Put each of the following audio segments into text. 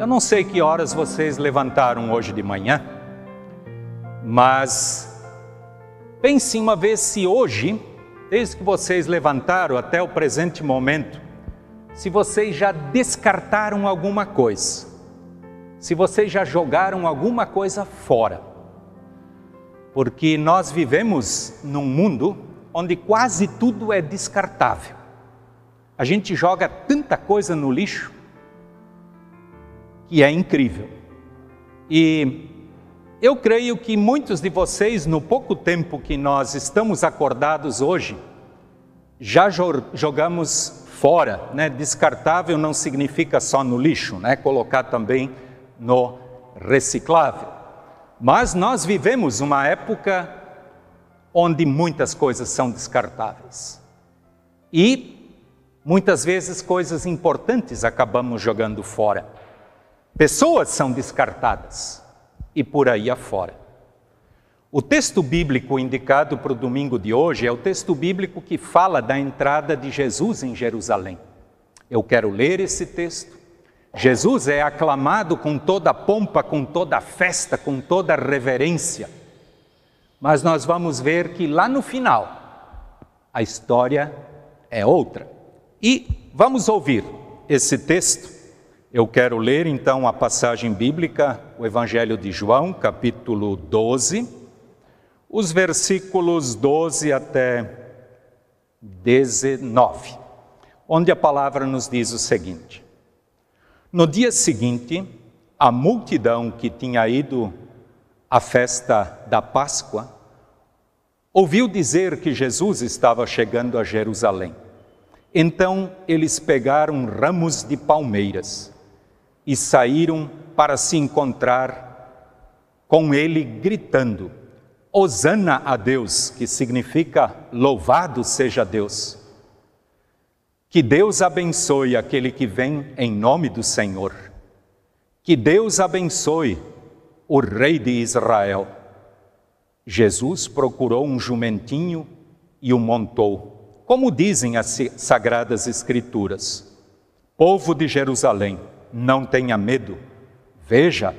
Eu não sei que horas vocês levantaram hoje de manhã, mas pense uma vez se hoje, desde que vocês levantaram até o presente momento, se vocês já descartaram alguma coisa, se vocês já jogaram alguma coisa fora. Porque nós vivemos num mundo onde quase tudo é descartável. A gente joga tanta coisa no lixo que é incrível. E eu creio que muitos de vocês, no pouco tempo que nós estamos acordados hoje, já jogamos fora, né? Descartável não significa só no lixo, né? Colocar também no reciclável. Mas nós vivemos uma época onde muitas coisas são descartáveis. E Muitas vezes coisas importantes acabamos jogando fora. Pessoas são descartadas e por aí afora. O texto bíblico indicado para o domingo de hoje é o texto bíblico que fala da entrada de Jesus em Jerusalém. Eu quero ler esse texto. Jesus é aclamado com toda a pompa, com toda a festa, com toda a reverência. Mas nós vamos ver que lá no final a história é outra. E vamos ouvir esse texto. Eu quero ler então a passagem bíblica, o Evangelho de João, capítulo 12, os versículos 12 até 19, onde a palavra nos diz o seguinte: No dia seguinte, a multidão que tinha ido à festa da Páscoa ouviu dizer que Jesus estava chegando a Jerusalém. Então eles pegaram ramos de palmeiras e saíram para se encontrar com ele, gritando: Hosana a Deus, que significa louvado seja Deus. Que Deus abençoe aquele que vem em nome do Senhor. Que Deus abençoe o Rei de Israel. Jesus procurou um jumentinho e o montou como dizem as Sagradas Escrituras: Povo de Jerusalém, não tenha medo. Veja,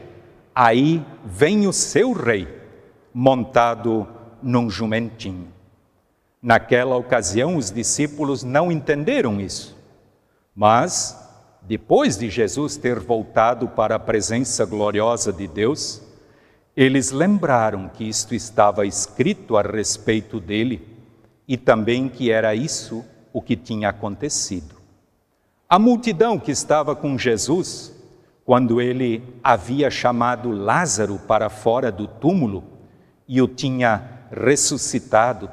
aí vem o seu rei, montado num jumentinho. Naquela ocasião, os discípulos não entenderam isso. Mas, depois de Jesus ter voltado para a presença gloriosa de Deus, eles lembraram que isto estava escrito a respeito dele e também que era isso o que tinha acontecido. A multidão que estava com Jesus, quando ele havia chamado Lázaro para fora do túmulo e o tinha ressuscitado,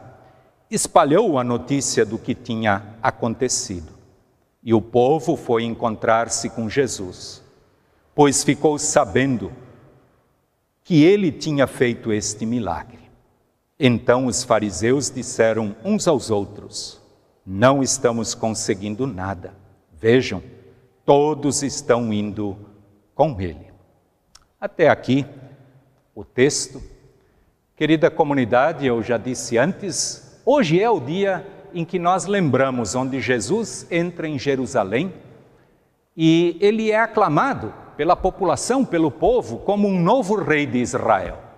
espalhou a notícia do que tinha acontecido. E o povo foi encontrar-se com Jesus, pois ficou sabendo que ele tinha feito este milagre. Então os fariseus disseram uns aos outros: Não estamos conseguindo nada. Vejam, todos estão indo com ele. Até aqui o texto. Querida comunidade, eu já disse antes, hoje é o dia em que nós lembramos onde Jesus entra em Jerusalém e ele é aclamado pela população, pelo povo, como um novo rei de Israel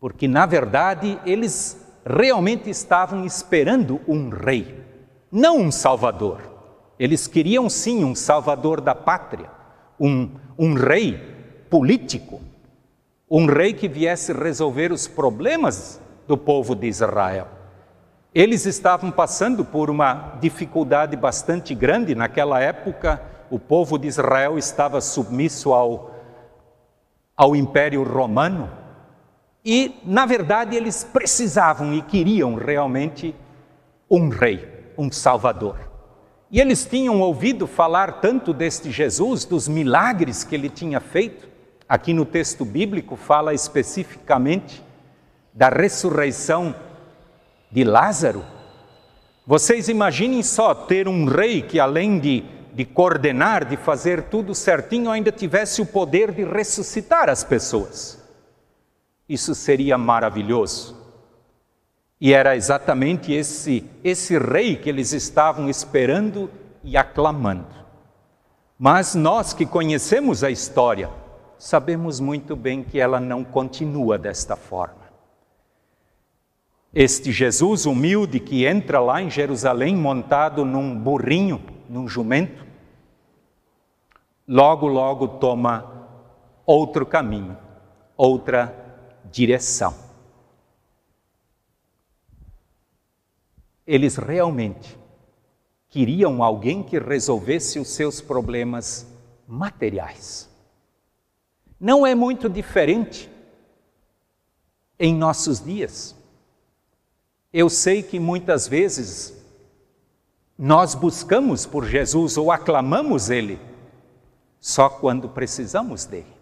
porque na verdade eles realmente estavam esperando um rei, não um salvador. Eles queriam sim um salvador da pátria, um, um rei político, um rei que viesse resolver os problemas do povo de Israel. Eles estavam passando por uma dificuldade bastante grande naquela época. O povo de Israel estava submisso ao, ao Império Romano e, na verdade, eles precisavam e queriam realmente um rei, um salvador. E eles tinham ouvido falar tanto deste Jesus, dos milagres que ele tinha feito. Aqui no texto bíblico fala especificamente da ressurreição de Lázaro. Vocês imaginem só ter um rei que, além de, de coordenar, de fazer tudo certinho, ainda tivesse o poder de ressuscitar as pessoas. Isso seria maravilhoso. E era exatamente esse, esse rei que eles estavam esperando e aclamando. Mas nós que conhecemos a história, sabemos muito bem que ela não continua desta forma. Este Jesus humilde que entra lá em Jerusalém montado num burrinho, num jumento, logo, logo toma outro caminho, outra direção. Eles realmente queriam alguém que resolvesse os seus problemas materiais. Não é muito diferente em nossos dias. Eu sei que muitas vezes nós buscamos por Jesus ou aclamamos Ele só quando precisamos dele.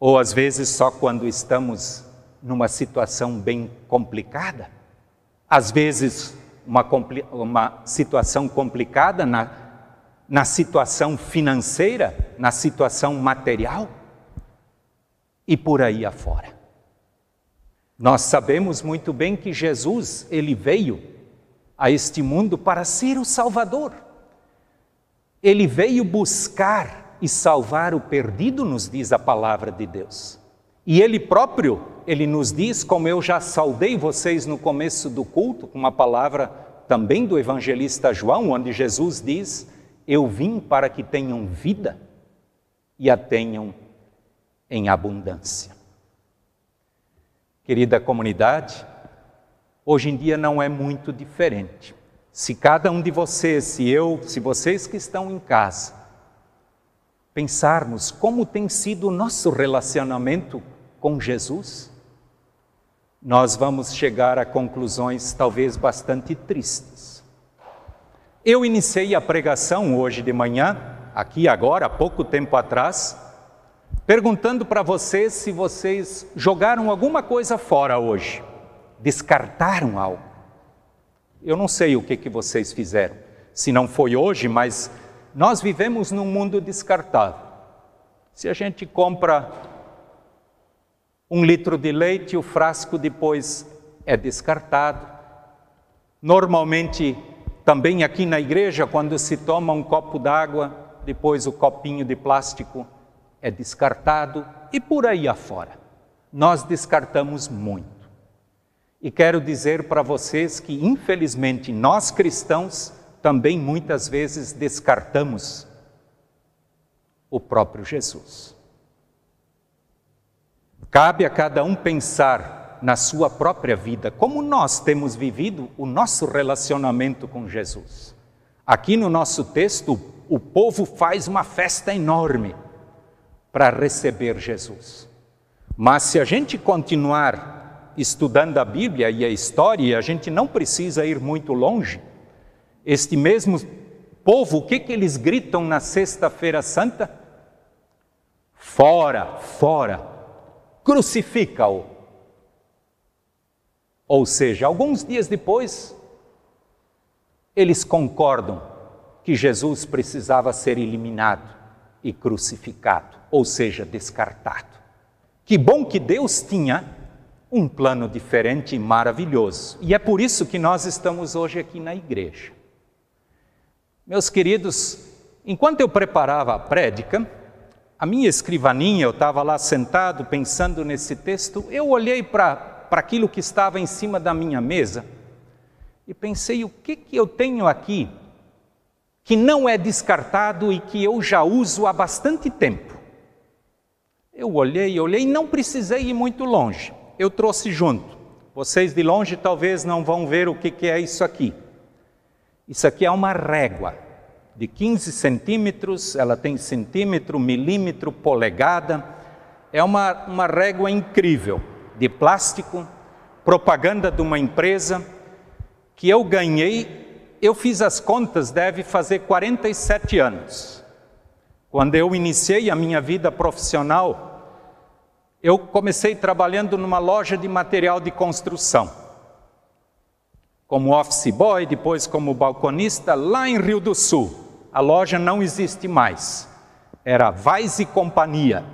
Ou às vezes só quando estamos numa situação bem complicada. Às vezes uma, uma situação complicada na, na situação financeira, na situação material e por aí afora. Nós sabemos muito bem que Jesus, ele veio a este mundo para ser o Salvador. Ele veio buscar e salvar o perdido, nos diz a palavra de Deus. E ele próprio, ele nos diz, como eu já saudei vocês no começo do culto, com uma palavra também do evangelista João, onde Jesus diz: Eu vim para que tenham vida e a tenham em abundância. Querida comunidade, hoje em dia não é muito diferente. Se cada um de vocês, se eu, se vocês que estão em casa, pensarmos como tem sido o nosso relacionamento com Jesus, nós vamos chegar a conclusões talvez bastante tristes. Eu iniciei a pregação hoje de manhã, aqui agora, há pouco tempo atrás, perguntando para vocês se vocês jogaram alguma coisa fora hoje, descartaram algo. Eu não sei o que, que vocês fizeram, se não foi hoje, mas nós vivemos num mundo descartável. Se a gente compra um litro de leite, o frasco depois é descartado. Normalmente, também aqui na igreja, quando se toma um copo d'água, depois o copinho de plástico é descartado e por aí afora. Nós descartamos muito. E quero dizer para vocês que, infelizmente, nós cristãos também muitas vezes descartamos o próprio Jesus. Cabe a cada um pensar na sua própria vida, como nós temos vivido o nosso relacionamento com Jesus. Aqui no nosso texto, o povo faz uma festa enorme para receber Jesus. Mas se a gente continuar estudando a Bíblia e a história, a gente não precisa ir muito longe. Este mesmo povo, o que, que eles gritam na Sexta-feira Santa? Fora, fora, crucifica-o. Ou seja, alguns dias depois, eles concordam que Jesus precisava ser eliminado e crucificado ou seja, descartado. Que bom que Deus tinha um plano diferente e maravilhoso. E é por isso que nós estamos hoje aqui na igreja. Meus queridos, enquanto eu preparava a prédica, a minha escrivaninha, eu estava lá sentado pensando nesse texto, eu olhei para aquilo que estava em cima da minha mesa e pensei: o que, que eu tenho aqui que não é descartado e que eu já uso há bastante tempo? Eu olhei, olhei não precisei ir muito longe. Eu trouxe junto. Vocês de longe talvez não vão ver o que, que é isso aqui. Isso aqui é uma régua de 15 centímetros, ela tem centímetro, milímetro, polegada. É uma, uma régua incrível, de plástico, propaganda de uma empresa que eu ganhei, eu fiz as contas, deve fazer 47 anos. Quando eu iniciei a minha vida profissional, eu comecei trabalhando numa loja de material de construção. Como office boy, depois como balconista, lá em Rio do Sul. A loja não existe mais. Era Vais e Companhia.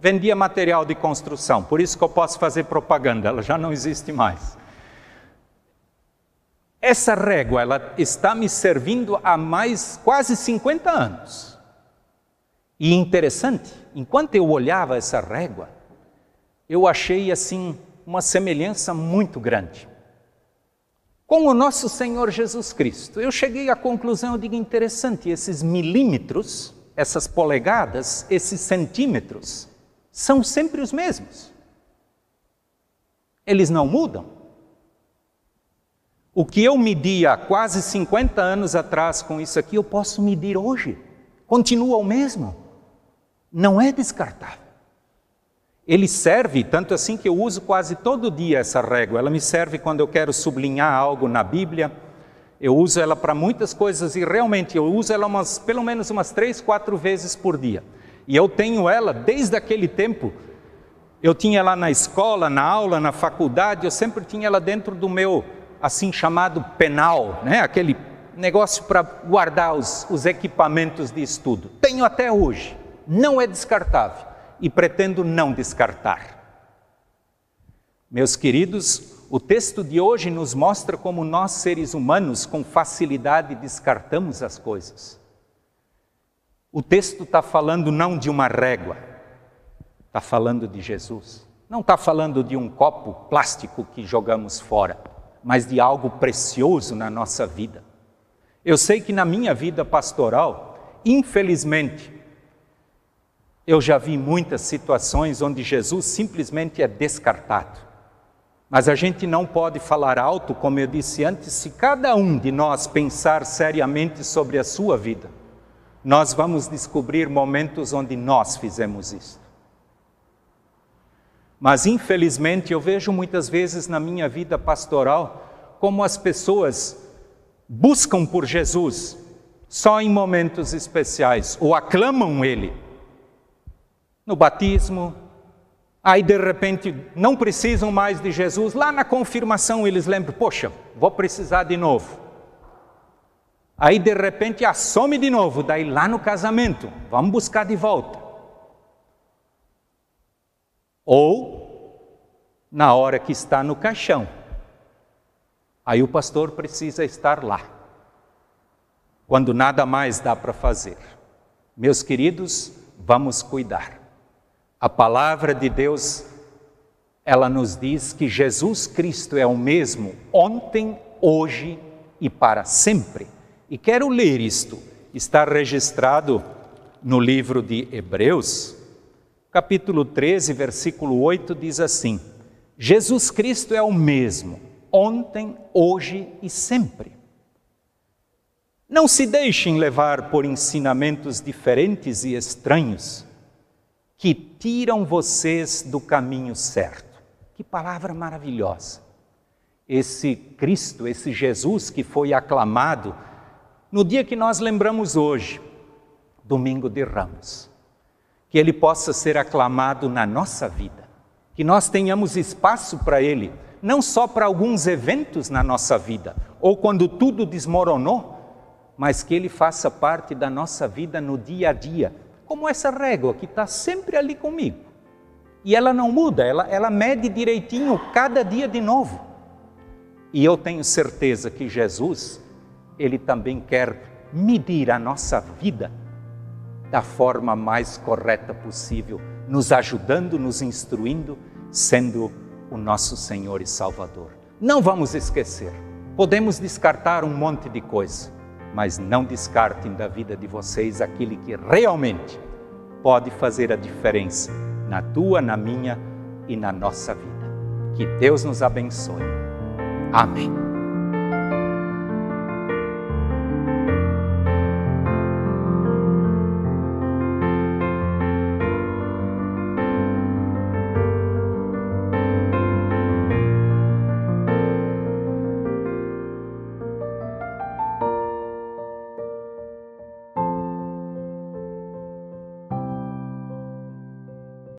Vendia material de construção, por isso que eu posso fazer propaganda, ela já não existe mais. Essa régua, ela está me servindo há mais quase 50 anos. E interessante, enquanto eu olhava essa régua, eu achei assim uma semelhança muito grande com o nosso Senhor Jesus Cristo. Eu cheguei à conclusão, eu digo interessante, esses milímetros, essas polegadas, esses centímetros, são sempre os mesmos. Eles não mudam. O que eu media quase 50 anos atrás com isso aqui, eu posso medir hoje. Continua o mesmo. Não é descartável. Ele serve, tanto assim que eu uso quase todo dia essa régua. Ela me serve quando eu quero sublinhar algo na Bíblia. Eu uso ela para muitas coisas e realmente eu uso ela umas, pelo menos umas três, quatro vezes por dia. E eu tenho ela desde aquele tempo. Eu tinha ela na escola, na aula, na faculdade. Eu sempre tinha ela dentro do meu assim chamado penal, né? Aquele negócio para guardar os, os equipamentos de estudo. Tenho até hoje. Não é descartável e pretendo não descartar. Meus queridos, o texto de hoje nos mostra como nós, seres humanos, com facilidade descartamos as coisas. O texto está falando não de uma régua, está falando de Jesus. Não está falando de um copo plástico que jogamos fora, mas de algo precioso na nossa vida. Eu sei que na minha vida pastoral, infelizmente, eu já vi muitas situações onde Jesus simplesmente é descartado. Mas a gente não pode falar alto, como eu disse antes, se cada um de nós pensar seriamente sobre a sua vida, nós vamos descobrir momentos onde nós fizemos isso. Mas infelizmente eu vejo muitas vezes na minha vida pastoral como as pessoas buscam por Jesus só em momentos especiais ou aclamam Ele no batismo, aí de repente não precisam mais de Jesus, lá na confirmação eles lembram: poxa, vou precisar de novo. Aí de repente assome de novo, daí lá no casamento, vamos buscar de volta. Ou na hora que está no caixão, aí o pastor precisa estar lá, quando nada mais dá para fazer. Meus queridos, vamos cuidar. A palavra de Deus, ela nos diz que Jesus Cristo é o mesmo ontem, hoje e para sempre. E quero ler isto. Está registrado no livro de Hebreus, capítulo 13, versículo 8, diz assim: Jesus Cristo é o mesmo, ontem, hoje e sempre. Não se deixem levar por ensinamentos diferentes e estranhos que tiram vocês do caminho certo. Que palavra maravilhosa! Esse Cristo, esse Jesus que foi aclamado no dia que nós lembramos hoje, domingo de Ramos. Que ele possa ser aclamado na nossa vida, que nós tenhamos espaço para ele, não só para alguns eventos na nossa vida, ou quando tudo desmoronou, mas que ele faça parte da nossa vida no dia a dia, como essa régua que está sempre ali comigo. E ela não muda, ela, ela mede direitinho cada dia de novo. E eu tenho certeza que Jesus, Ele também quer medir a nossa vida da forma mais correta possível, nos ajudando, nos instruindo, sendo o nosso Senhor e Salvador. Não vamos esquecer, podemos descartar um monte de coisa, mas não descartem da vida de vocês aquele que realmente pode fazer a diferença na tua, na minha e na nossa vida. Que Deus nos abençoe. Amém.